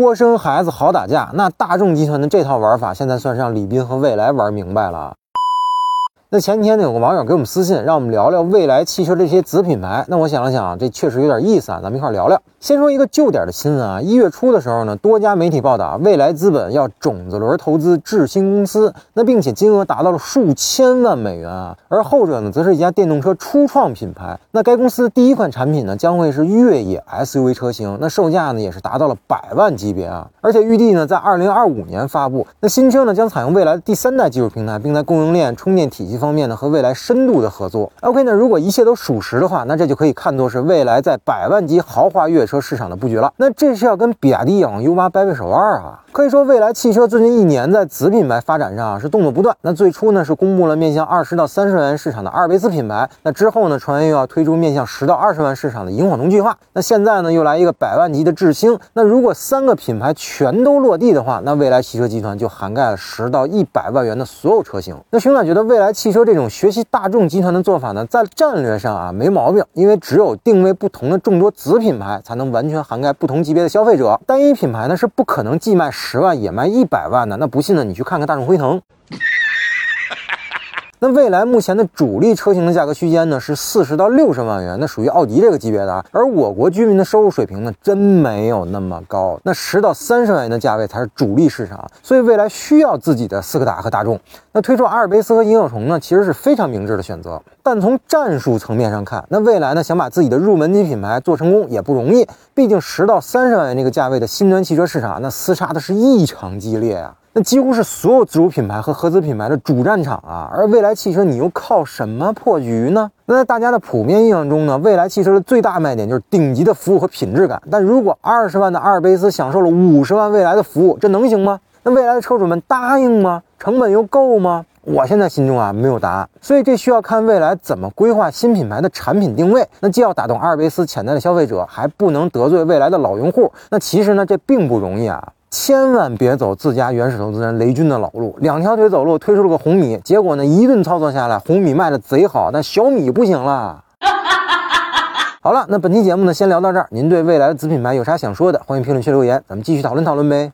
多生孩子好打架。那大众集团的这套玩法，现在算是让李斌和蔚来玩明白了。那前几天呢，有个网友给我们私信，让我们聊聊蔚来汽车这些子品牌。那我想了想，这确实有点意思啊，咱们一块聊聊。先说一个旧点的新闻啊，一月初的时候呢，多家媒体报道，蔚来资本要种子轮投资智新公司，那并且金额达到了数千万美元啊。而后者呢，则是一家电动车初创品牌。那该公司第一款产品呢，将会是越野 SUV 车型，那售价呢也是达到了百万级别啊，而且预计呢在二零二五年发布。那新车呢将采用蔚来的第三代技术平台，并在供应链、充电体系方面呢和未来深度的合作。OK，那如果一切都属实的话，那这就可以看作是未来在百万级豪华越野车市场的布局了。那这是要跟比亚迪养 U8 掰掰手腕啊！可以说，未来汽车最近一年在子品牌发展上是动作不断。那最初呢是公布了面向二十到三十万元市场的阿尔卑斯品牌，那之后呢传言又要推出面向十到二十万市场的萤火虫计划。那现在呢又来一个百万级的智星。那如果三个品牌全都落地的话，那未来汽车集团就涵盖了十到一百万元的所有车型。那熊仔觉得未来汽说这种学习大众集团的做法呢，在战略上啊没毛病，因为只有定位不同的众多子品牌，才能完全涵盖不同级别的消费者。单一品牌呢是不可能既卖十万也卖一百万的。那不信呢，你去看看大众辉腾。那蔚来目前的主力车型的价格区间呢是四十到六十万元，那属于奥迪这个级别的啊。而我国居民的收入水平呢，真没有那么高，那十到三十万元的价位才是主力市场。所以未来需要自己的斯柯达和大众。那推出阿尔卑斯和萤火虫呢，其实是非常明智的选择。但从战术层面上看，那蔚来呢想把自己的入门级品牌做成功也不容易，毕竟十到三十万元这个价位的新能源汽车市场，那厮杀的是异常激烈啊。那几乎是所有自主品牌和合资品牌的主战场啊，而未来汽车你又靠什么破局呢？那在大家的普遍印象中呢，未来汽车的最大卖点就是顶级的服务和品质感。但如果二十万的阿尔卑斯享受了五十万未来的服务，这能行吗？那未来的车主们答应吗？成本又够吗？我现在心中啊没有答案，所以这需要看未来怎么规划新品牌的产品定位。那既要打动阿尔卑斯潜在的消费者，还不能得罪未来的老用户。那其实呢，这并不容易啊。千万别走自家原始投资人雷军的老路，两条腿走路推出了个红米，结果呢一顿操作下来，红米卖的贼好，但小米不行了。好了，那本期节目呢先聊到这儿，您对未来的子品牌有啥想说的，欢迎评论区留言，咱们继续讨论讨论呗。